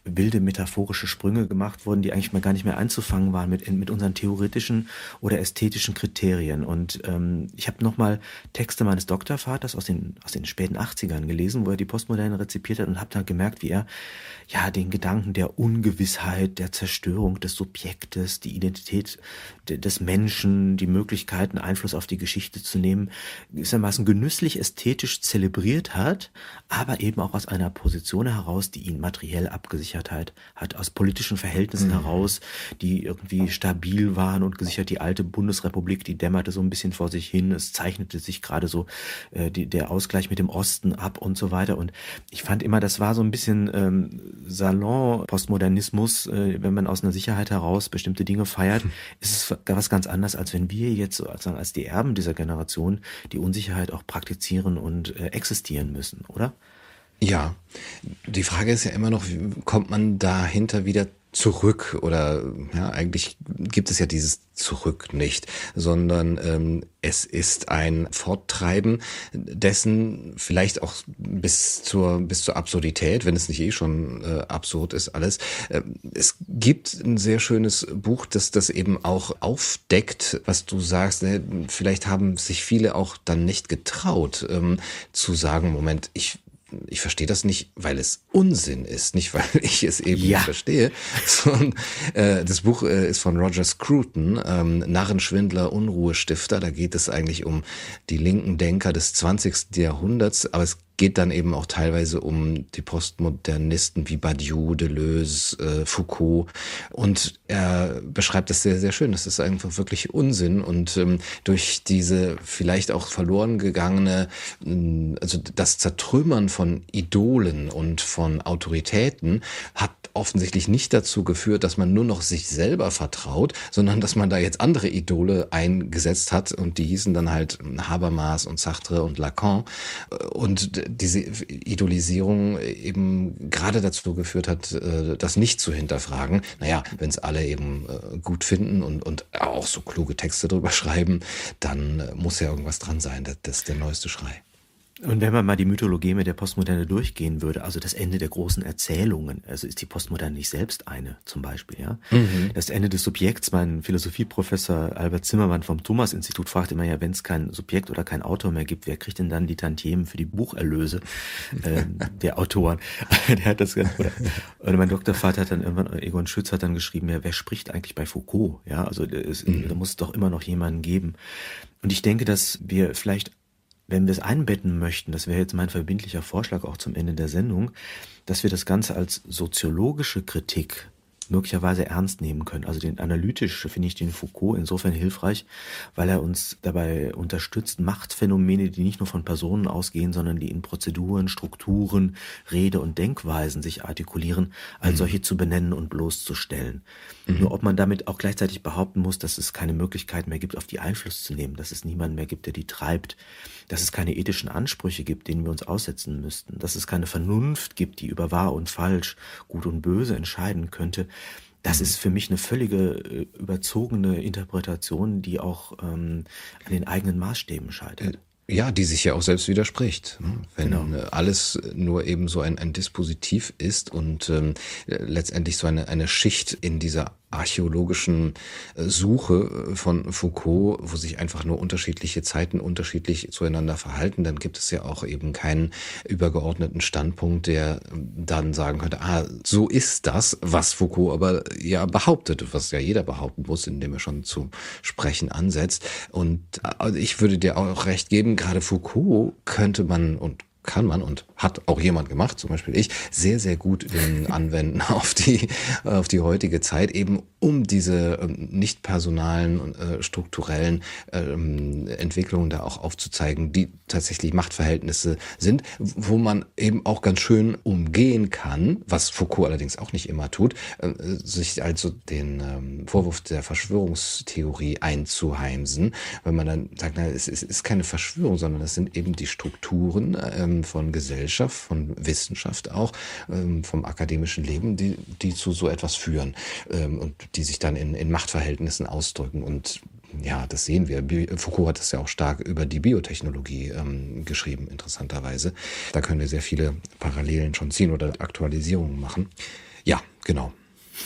wilde metaphorische Sprünge gemacht wurden, die eigentlich mal gar nicht mehr einzufangen waren mit, mit unseren theoretischen oder ästhetischen Kriterien. Und ähm, ich habe nochmal Texte meines Doktorvaters aus den, aus den späten 80ern gelesen, wo er die Postmoderne rezipiert hat und habe da gemerkt, wie er ja den Gedanken der Ungewissheit, der Zerstörung des Subjektes, ist, die Identität des Menschen, die Möglichkeiten, Einfluss auf die Geschichte zu nehmen, gewissermaßen genüsslich ästhetisch zelebriert hat, aber eben auch aus einer Position heraus, die ihn materiell abgesichert hat, hat aus politischen Verhältnissen mhm. heraus, die irgendwie stabil waren und gesichert. Die alte Bundesrepublik, die dämmerte so ein bisschen vor sich hin. Es zeichnete sich gerade so äh, die, der Ausgleich mit dem Osten ab und so weiter. Und ich fand immer, das war so ein bisschen ähm, Salon-Postmodernismus, äh, wenn man aus einer Sicherheit heraus bestimmte bestimmte Dinge feiert, ist es was ganz anderes, als wenn wir jetzt als, als die Erben dieser Generation die Unsicherheit auch praktizieren und äh, existieren müssen, oder? Ja, die Frage ist ja immer noch, wie kommt man dahinter wieder zurück oder ja, eigentlich gibt es ja dieses Zurück nicht, sondern ähm, es ist ein Forttreiben dessen vielleicht auch bis zur bis zur Absurdität, wenn es nicht eh schon äh, absurd ist alles. Äh, es gibt ein sehr schönes Buch, das das eben auch aufdeckt, was du sagst. Ne? Vielleicht haben sich viele auch dann nicht getraut ähm, zu sagen, Moment, ich ich verstehe das nicht, weil es Unsinn ist, nicht weil ich es eben ja. nicht verstehe. Sondern, äh, das Buch äh, ist von Roger Scruton, ähm, Narrenschwindler, Unruhestifter. Da geht es eigentlich um die linken Denker des 20. Jahrhunderts, aber es geht dann eben auch teilweise um die Postmodernisten wie Badiou, Deleuze, äh, Foucault. Und er beschreibt das sehr, sehr schön. Das ist einfach wirklich Unsinn. Und ähm, durch diese vielleicht auch verloren gegangene, äh, also das Zertrümmern von Idolen und von Autoritäten hat offensichtlich nicht dazu geführt, dass man nur noch sich selber vertraut, sondern dass man da jetzt andere Idole eingesetzt hat und die hießen dann halt Habermas und Sartre und Lacan. Und diese Idolisierung eben gerade dazu geführt hat, äh, das nicht zu hinterfragen. Naja, wenn es alle eben äh, gut finden und, und auch so kluge Texte drüber schreiben, dann äh, muss ja irgendwas dran sein. Das, das ist der neueste Schrei. Und wenn man mal die Mythologie mit der Postmoderne durchgehen würde, also das Ende der großen Erzählungen, also ist die Postmoderne nicht selbst eine, zum Beispiel, ja. Mhm. Das Ende des Subjekts, mein Philosophieprofessor Albert Zimmermann vom Thomas-Institut fragt immer ja, wenn es kein Subjekt oder kein Autor mehr gibt, wer kriegt denn dann die Tantiemen für die Bucherlöse äh, der Autoren? der hat das ganz, oder, oder mein Doktorvater hat dann irgendwann, Egon Schütz hat dann geschrieben, ja, wer spricht eigentlich bei Foucault? Ja, also es, mhm. da muss es doch immer noch jemanden geben. Und ich denke, dass wir vielleicht wenn wir es einbetten möchten, das wäre jetzt mein verbindlicher Vorschlag auch zum Ende der Sendung, dass wir das Ganze als soziologische Kritik möglicherweise ernst nehmen können. Also den analytisch finde ich den Foucault insofern hilfreich, weil er uns dabei unterstützt, Machtphänomene, die nicht nur von Personen ausgehen, sondern die in Prozeduren, Strukturen, Rede und Denkweisen sich artikulieren, als mhm. solche zu benennen und bloßzustellen. Mhm. Nur ob man damit auch gleichzeitig behaupten muss, dass es keine Möglichkeit mehr gibt, auf die Einfluss zu nehmen, dass es niemanden mehr gibt, der die treibt, dass es keine ethischen Ansprüche gibt, denen wir uns aussetzen müssten, dass es keine Vernunft gibt, die über wahr und falsch, gut und böse entscheiden könnte. Das ist für mich eine völlige äh, überzogene Interpretation, die auch ähm, an den eigenen Maßstäben scheitert. Ja, die sich ja auch selbst widerspricht. Ne? Wenn genau. alles nur eben so ein, ein Dispositiv ist und ähm, letztendlich so eine, eine Schicht in dieser archäologischen äh, Suche äh, von Foucault, wo sich einfach nur unterschiedliche Zeiten unterschiedlich zueinander verhalten, dann gibt es ja auch eben keinen übergeordneten Standpunkt, der dann sagen könnte, ah, so ist das, was Foucault aber ja behauptet, was ja jeder behaupten muss, indem er schon zu sprechen ansetzt. Und äh, ich würde dir auch recht geben, gerade Foucault könnte man und kann man und hat auch jemand gemacht, zum Beispiel ich, sehr, sehr gut anwenden auf die, auf die heutige Zeit, eben um diese ähm, nicht personalen und äh, strukturellen ähm, Entwicklungen da auch aufzuzeigen, die tatsächlich Machtverhältnisse sind, wo man eben auch ganz schön umgehen kann, was Foucault allerdings auch nicht immer tut, äh, sich also den ähm, Vorwurf der Verschwörungstheorie einzuheimsen, wenn man dann sagt, na, es, es ist keine Verschwörung, sondern es sind eben die Strukturen, von Gesellschaft, von Wissenschaft auch, ähm, vom akademischen Leben, die, die zu so etwas führen ähm, und die sich dann in, in Machtverhältnissen ausdrücken. Und ja, das sehen wir. Foucault hat das ja auch stark über die Biotechnologie ähm, geschrieben, interessanterweise. Da können wir sehr viele Parallelen schon ziehen oder Aktualisierungen machen. Ja, genau.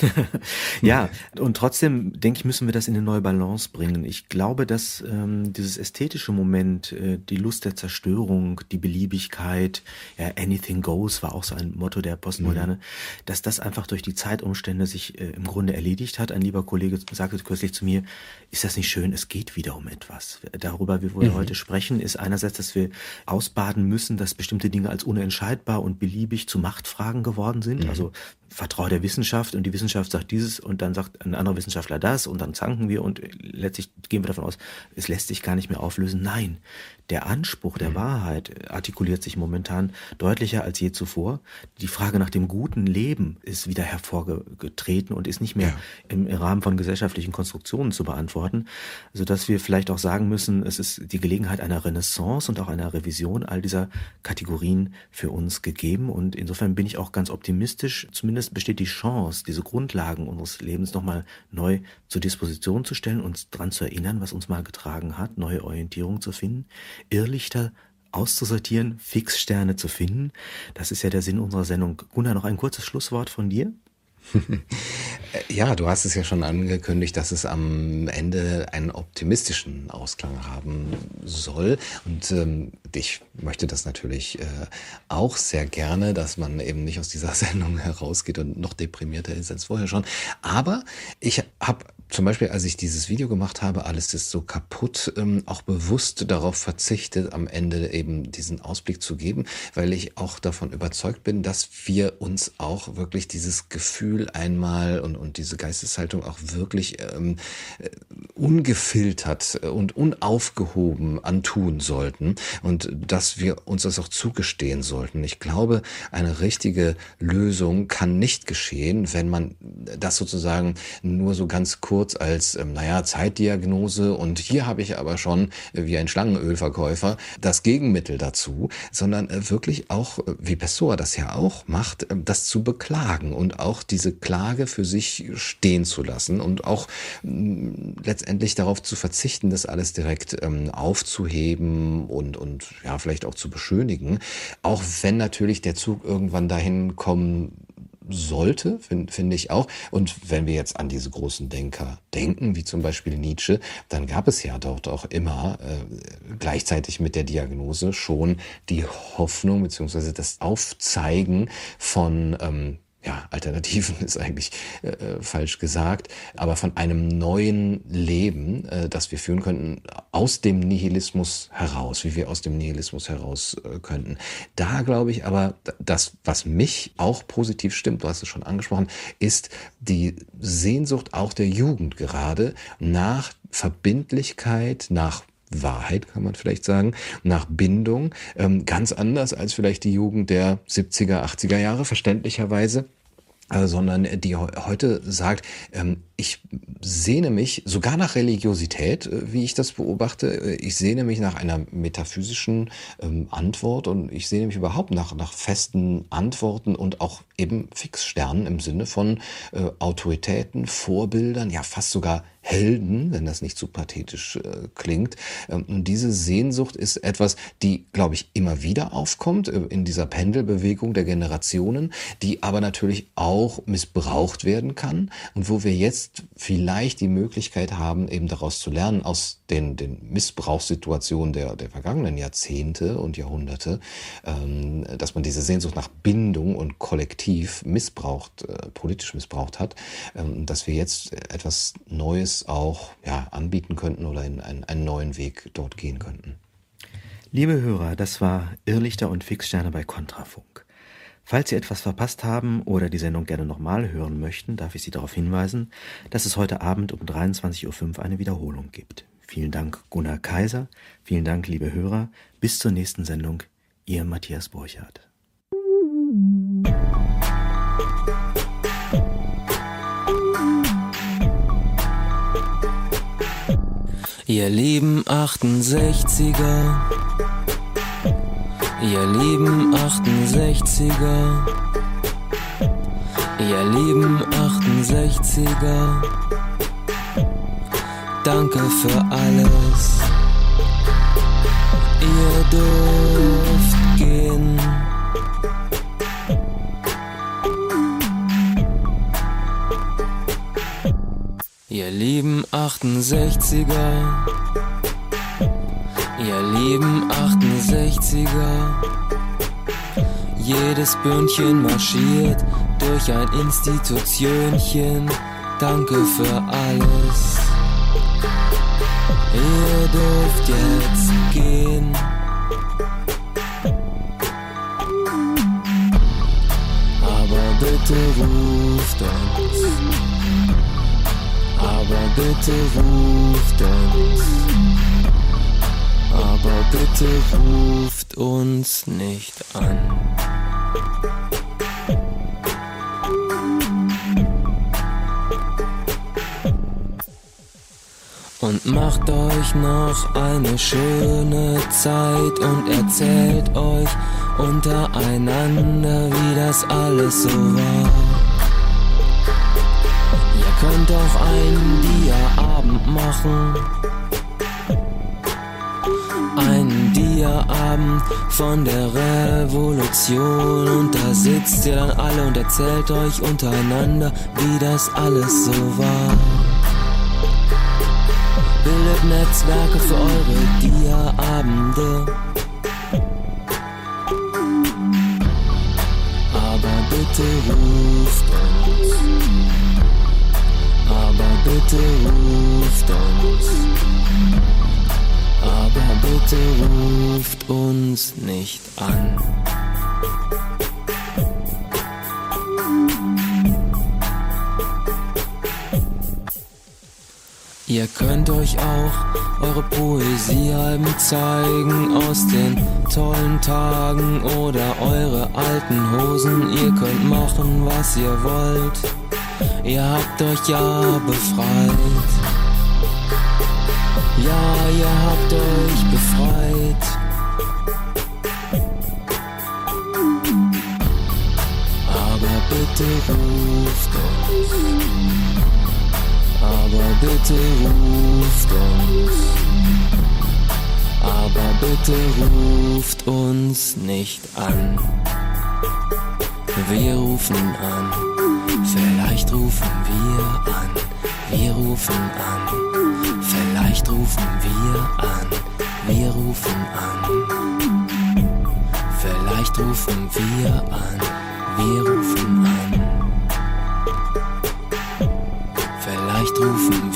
ja, und trotzdem denke ich, müssen wir das in eine neue Balance bringen. Ich glaube, dass ähm, dieses ästhetische Moment, äh, die Lust der Zerstörung, die Beliebigkeit, ja, anything goes war auch so ein Motto der Postmoderne, mhm. dass das einfach durch die Zeitumstände sich äh, im Grunde erledigt hat. Ein lieber Kollege sagte kürzlich zu mir, ist das nicht schön, es geht wieder um etwas. Darüber, wie wir mhm. heute sprechen, ist einerseits, dass wir ausbaden müssen, dass bestimmte Dinge als unentscheidbar und beliebig zu Machtfragen geworden sind. Mhm. Also vertraue der Wissenschaft und die Wissenschaft sagt dieses und dann sagt ein anderer Wissenschaftler das und dann zanken wir und letztlich gehen wir davon aus, es lässt sich gar nicht mehr auflösen. Nein, der Anspruch der mhm. Wahrheit artikuliert sich momentan deutlicher als je zuvor. Die Frage nach dem guten Leben ist wieder hervorgetreten und ist nicht mehr ja. im Rahmen von gesellschaftlichen Konstruktionen zu beantworten, sodass wir vielleicht auch sagen müssen, es ist die Gelegenheit einer Renaissance und auch einer Revision all dieser Kategorien für uns gegeben. Und insofern bin ich auch ganz optimistisch. Zumindest besteht die Chance, diese Grundlagen unseres Lebens nochmal neu zur Disposition zu stellen, uns daran zu erinnern, was uns mal getragen hat, neue Orientierung zu finden. Irrlichter auszusortieren, Fixsterne zu finden. Das ist ja der Sinn unserer Sendung. Gunnar, noch ein kurzes Schlusswort von dir? Ja, du hast es ja schon angekündigt, dass es am Ende einen optimistischen Ausklang haben soll. Und ähm, ich möchte das natürlich äh, auch sehr gerne, dass man eben nicht aus dieser Sendung herausgeht und noch deprimierter ist als vorher schon. Aber ich habe zum Beispiel, als ich dieses Video gemacht habe, alles ist so kaputt, ähm, auch bewusst darauf verzichtet, am Ende eben diesen Ausblick zu geben, weil ich auch davon überzeugt bin, dass wir uns auch wirklich dieses Gefühl einmal und, und diese Geisteshaltung auch wirklich ähm, äh, ungefiltert und unaufgehoben antun sollten und dass wir uns das auch zugestehen sollten. Ich glaube, eine richtige Lösung kann nicht geschehen, wenn man das sozusagen nur so ganz kurz kurz als, ähm, naja, Zeitdiagnose und hier habe ich aber schon, äh, wie ein Schlangenölverkäufer, das Gegenmittel dazu, sondern äh, wirklich auch, äh, wie Pessoa das ja auch macht, äh, das zu beklagen und auch diese Klage für sich stehen zu lassen und auch mm, letztendlich darauf zu verzichten, das alles direkt ähm, aufzuheben und, und ja, vielleicht auch zu beschönigen. Auch wenn natürlich der Zug irgendwann dahin kommen sollte, finde find ich auch. Und wenn wir jetzt an diese großen Denker denken, wie zum Beispiel Nietzsche, dann gab es ja dort auch immer äh, gleichzeitig mit der Diagnose schon die Hoffnung beziehungsweise das Aufzeigen von ähm, ja, Alternativen ist eigentlich äh, äh, falsch gesagt, aber von einem neuen Leben, äh, das wir führen könnten, aus dem Nihilismus heraus, wie wir aus dem Nihilismus heraus äh, könnten. Da glaube ich aber, das, was mich auch positiv stimmt, du hast es schon angesprochen, ist die Sehnsucht auch der Jugend gerade nach Verbindlichkeit, nach Wahrheit, kann man vielleicht sagen, nach Bindung, ähm, ganz anders als vielleicht die Jugend der 70er, 80er Jahre, verständlicherweise. Äh, sondern die heute sagt, ähm, ich sehne mich sogar nach Religiosität, äh, wie ich das beobachte. Äh, ich sehne mich nach einer metaphysischen ähm, Antwort und ich sehne mich überhaupt nach, nach festen Antworten und auch eben Fixsternen im Sinne von Autoritäten, Vorbildern, ja fast sogar Helden, wenn das nicht zu pathetisch äh, klingt. Ähm, und diese Sehnsucht ist etwas, die, glaube ich, immer wieder aufkommt äh, in dieser Pendelbewegung der Generationen, die aber natürlich auch missbraucht werden kann und wo wir jetzt vielleicht die Möglichkeit haben, eben daraus zu lernen, aus den, den Missbrauchssituationen der, der vergangenen Jahrzehnte und Jahrhunderte, ähm, dass man diese Sehnsucht nach Bindung und Kollektiv missbraucht, äh, politisch missbraucht hat, ähm, dass wir jetzt etwas Neues auch ja, anbieten könnten oder in einen, einen neuen Weg dort gehen könnten. Liebe Hörer, das war Irrlichter und Fixsterne bei Kontrafunk. Falls Sie etwas verpasst haben oder die Sendung gerne nochmal hören möchten, darf ich Sie darauf hinweisen, dass es heute Abend um 23.05 Uhr eine Wiederholung gibt. Vielen Dank, Gunnar Kaiser. Vielen Dank, liebe Hörer. Bis zur nächsten Sendung. Ihr Matthias Burchardt. Ihr lieben 68er, ihr lieben 68er, ihr lieben 68er, danke für alles. Ihr dürft 68er, ihr lieben 68er, jedes Bündchen marschiert durch ein Institutionchen, danke für alles. Ihr dürft jetzt gehen. Aber bitte ruft uns aber bitte ruft uns. Aber bitte ruft uns nicht an. Und macht euch noch eine schöne Zeit und erzählt euch untereinander, wie das alles so war könnt auch einen Dia-Abend machen. Einen Dia-Abend von der Revolution. Und da sitzt ihr dann alle und erzählt euch untereinander, wie das alles so war. Bildet Netzwerke für eure Dia-Abende. Aber bitte ruft aber bitte ruft uns. Aber bitte ruft uns nicht an. Ihr könnt euch auch eure Poesiealben zeigen aus den tollen Tagen oder eure alten Hosen. Ihr könnt machen, was ihr wollt. Ihr habt euch ja befreit. Ja, ihr habt euch befreit. Aber bitte ruft uns. Aber bitte ruft uns. Aber bitte ruft uns nicht an. Wir rufen an. Vielleicht rufen wir an, wir rufen an. Vielleicht rufen wir an, wir rufen an. Vielleicht rufen wir an, wir rufen an. Vielleicht rufen